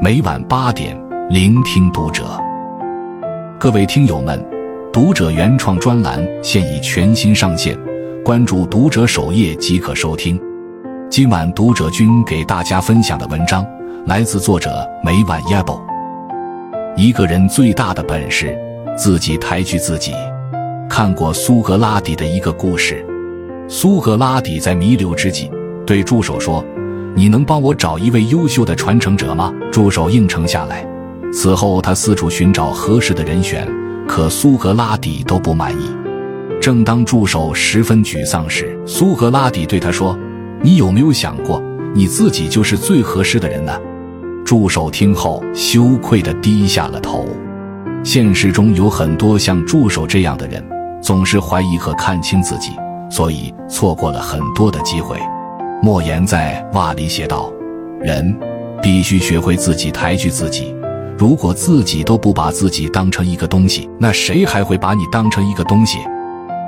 每晚八点，聆听读者。各位听友们，读者原创专栏现已全新上线，关注读者首页即可收听。今晚读者君给大家分享的文章来自作者每晚 yabo。一个人最大的本事，自己抬举自己。看过苏格拉底的一个故事，苏格拉底在弥留之际对助手说。你能帮我找一位优秀的传承者吗？助手应承下来。此后，他四处寻找合适的人选，可苏格拉底都不满意。正当助手十分沮丧时，苏格拉底对他说：“你有没有想过，你自己就是最合适的人呢？”助手听后羞愧地低下了头。现实中有很多像助手这样的人，总是怀疑和看清自己，所以错过了很多的机会。莫言在《袜》里写道：“人必须学会自己抬举自己。如果自己都不把自己当成一个东西，那谁还会把你当成一个东西？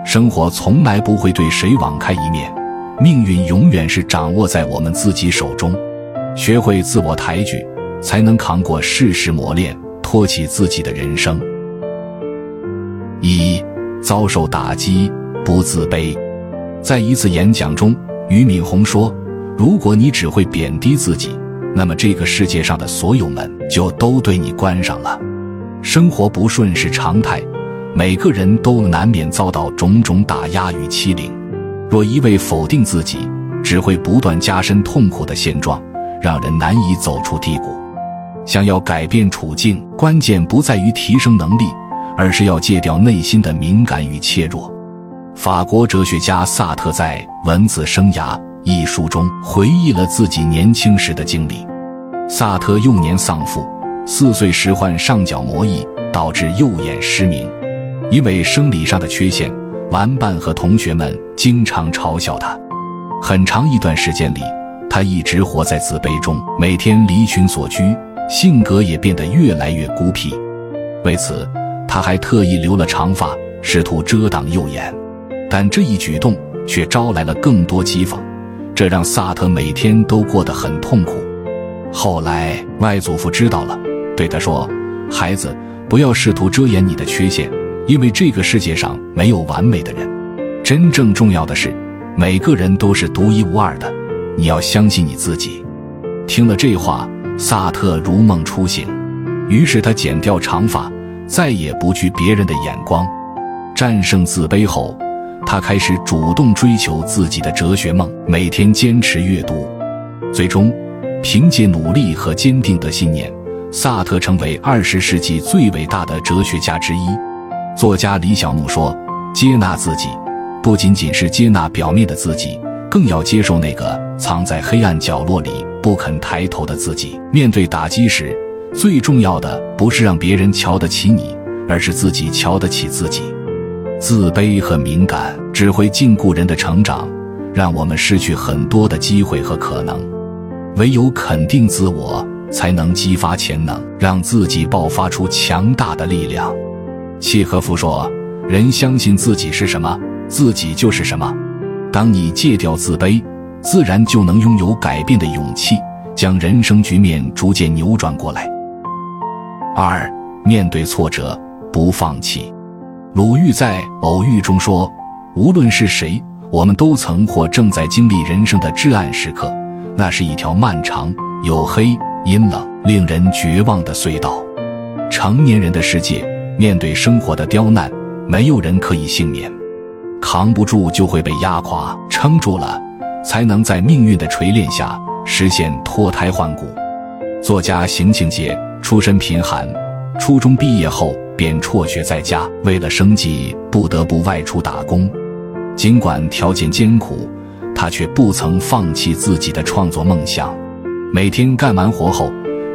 生活从来不会对谁网开一面，命运永远是掌握在我们自己手中。学会自我抬举，才能扛过世事磨练，托起自己的人生。一遭受打击不自卑，在一次演讲中。”俞敏洪说：“如果你只会贬低自己，那么这个世界上的所有门就都对你关上了。生活不顺是常态，每个人都难免遭到种种打压与欺凌。若一味否定自己，只会不断加深痛苦的现状，让人难以走出低谷。想要改变处境，关键不在于提升能力，而是要戒掉内心的敏感与怯弱。”法国哲学家萨特在《文字生涯》一书中回忆了自己年轻时的经历。萨特幼年丧父，四岁时患上角膜炎，导致右眼失明。因为生理上的缺陷，玩伴和同学们经常嘲笑他。很长一段时间里，他一直活在自卑中，每天离群所居，性格也变得越来越孤僻。为此，他还特意留了长发，试图遮挡右眼。但这一举动却招来了更多讥讽，这让萨特每天都过得很痛苦。后来外祖父知道了，对他说：“孩子，不要试图遮掩你的缺陷，因为这个世界上没有完美的人。真正重要的是，每个人都是独一无二的。你要相信你自己。”听了这话，萨特如梦初醒，于是他剪掉长发，再也不惧别人的眼光，战胜自卑后。他开始主动追求自己的哲学梦，每天坚持阅读，最终凭借努力和坚定的信念，萨特成为二十世纪最伟大的哲学家之一。作家李小牧说：“接纳自己，不仅仅是接纳表面的自己，更要接受那个藏在黑暗角落里不肯抬头的自己。面对打击时，最重要的不是让别人瞧得起你，而是自己瞧得起自己。”自卑和敏感只会禁锢人的成长，让我们失去很多的机会和可能。唯有肯定自我，才能激发潜能，让自己爆发出强大的力量。契诃夫说：“人相信自己是什么，自己就是什么。当你戒掉自卑，自然就能拥有改变的勇气，将人生局面逐渐扭转过来。”二，面对挫折不放弃。鲁豫在《偶遇》中说：“无论是谁，我们都曾或正在经历人生的至暗时刻。那是一条漫长、黝黑、阴冷、令人绝望的隧道。成年人的世界，面对生活的刁难，没有人可以幸免。扛不住就会被压垮，撑住了，才能在命运的锤炼下实现脱胎换骨。”作家邢庆杰出身贫寒，初中毕业后。便辍学在家，为了生计不得不外出打工。尽管条件艰苦，他却不曾放弃自己的创作梦想。每天干完活后，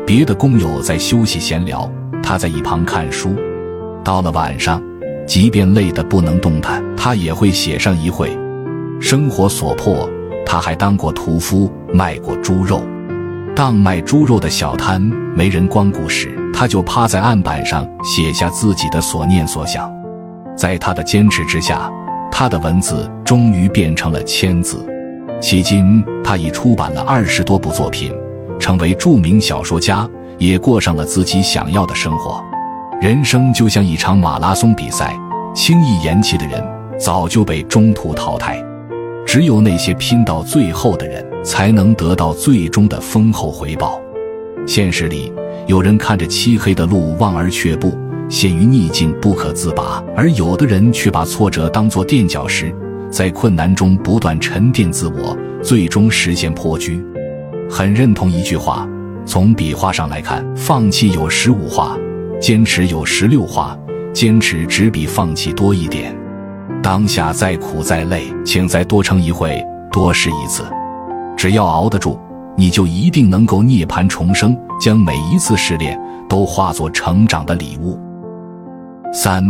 别的工友在休息闲聊，他在一旁看书。到了晚上，即便累得不能动弹，他也会写上一会。生活所迫，他还当过屠夫，卖过猪肉。当卖猪肉的小摊没人光顾时，他就趴在案板上写下自己的所念所想，在他的坚持之下，他的文字终于变成了千字。迄今，他已出版了二十多部作品，成为著名小说家，也过上了自己想要的生活。人生就像一场马拉松比赛，轻易延期的人早就被中途淘汰。只有那些拼到最后的人，才能得到最终的丰厚回报。现实里，有人看着漆黑的路望而却步，陷于逆境不可自拔；而有的人却把挫折当作垫脚石，在困难中不断沉淀自我，最终实现破局。很认同一句话：从笔画上来看，放弃有十五画，坚持有十六画，坚持只比放弃多一点。当下再苦再累，请再多撑一会，多试一次。只要熬得住，你就一定能够涅槃重生，将每一次试炼都化作成长的礼物。三，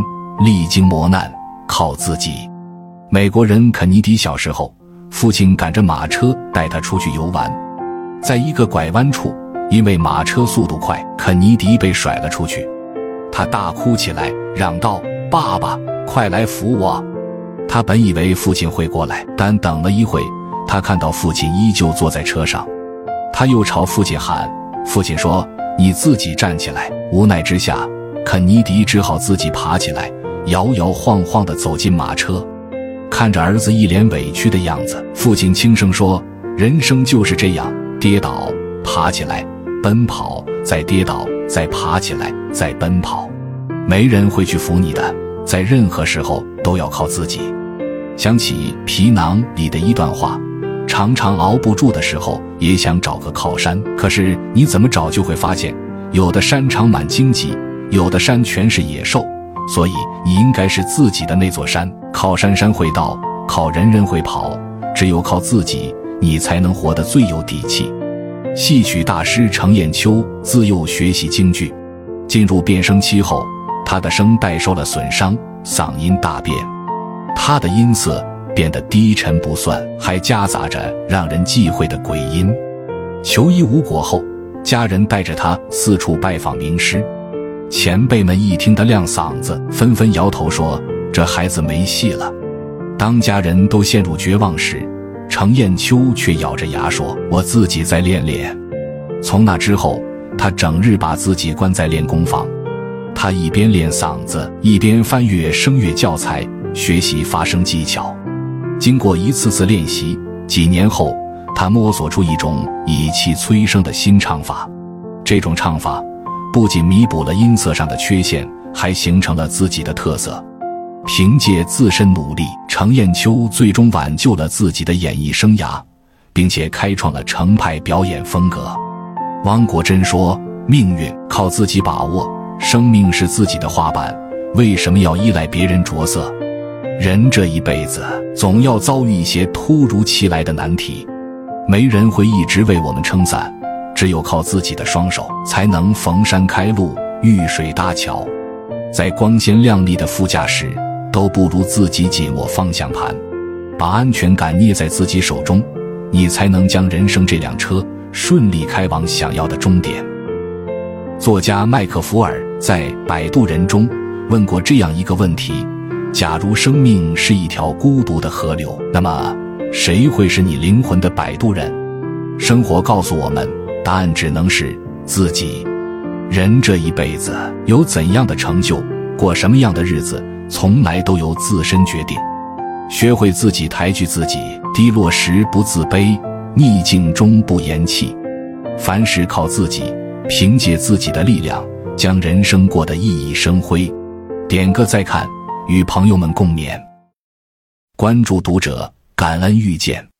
历经磨难靠自己。美国人肯尼迪小时候，父亲赶着马车带他出去游玩，在一个拐弯处，因为马车速度快，肯尼迪被甩了出去，他大哭起来，嚷道：“爸爸，快来扶我！”他本以为父亲会过来，但等了一会，他看到父亲依旧坐在车上。他又朝父亲喊：“父亲说，你自己站起来。”无奈之下，肯尼迪只好自己爬起来，摇摇晃晃地走进马车。看着儿子一脸委屈的样子，父亲轻声说：“人生就是这样，跌倒，爬起来，奔跑，再跌倒，再爬起来，再奔跑。没人会去扶你的，在任何时候都要靠自己。”想起《皮囊》里的一段话：常常熬不住的时候，也想找个靠山。可是你怎么找，就会发现，有的山长满荆棘，有的山全是野兽。所以你应该是自己的那座山。靠山山会倒，靠人人会跑。只有靠自己，你才能活得最有底气。戏曲大师程砚秋自幼学习京剧，进入变声期后，他的声带受了损伤，嗓音大变。他的音色变得低沉不算，还夹杂着让人忌讳的鬼音。求医无果后，家人带着他四处拜访名师。前辈们一听他亮嗓子，纷纷摇头说：“这孩子没戏了。”当家人都陷入绝望时，程砚秋却咬着牙说：“我自己再练练。”从那之后，他整日把自己关在练功房。他一边练嗓子，一边翻阅声乐教材。学习发声技巧，经过一次次练习，几年后，他摸索出一种以气催声的新唱法。这种唱法不仅弥补了音色上的缺陷，还形成了自己的特色。凭借自身努力，程砚秋最终挽救了自己的演艺生涯，并且开创了程派表演风格。汪国真说：“命运靠自己把握，生命是自己的画板，为什么要依赖别人着色？”人这一辈子总要遭遇一些突如其来的难题，没人会一直为我们撑伞，只有靠自己的双手才能逢山开路、遇水搭桥。在光鲜亮丽的副驾驶，都不如自己紧握方向盘，把安全感捏在自己手中，你才能将人生这辆车顺利开往想要的终点。作家麦克福尔在《摆渡人》中问过这样一个问题。假如生命是一条孤独的河流，那么谁会是你灵魂的摆渡人？生活告诉我们，答案只能是自己。人这一辈子有怎样的成就，过什么样的日子，从来都由自身决定。学会自己抬举自己，低落时不自卑，逆境中不言弃。凡事靠自己，凭借自己的力量，将人生过得熠熠生辉。点个再看。与朋友们共勉，关注读者，感恩遇见。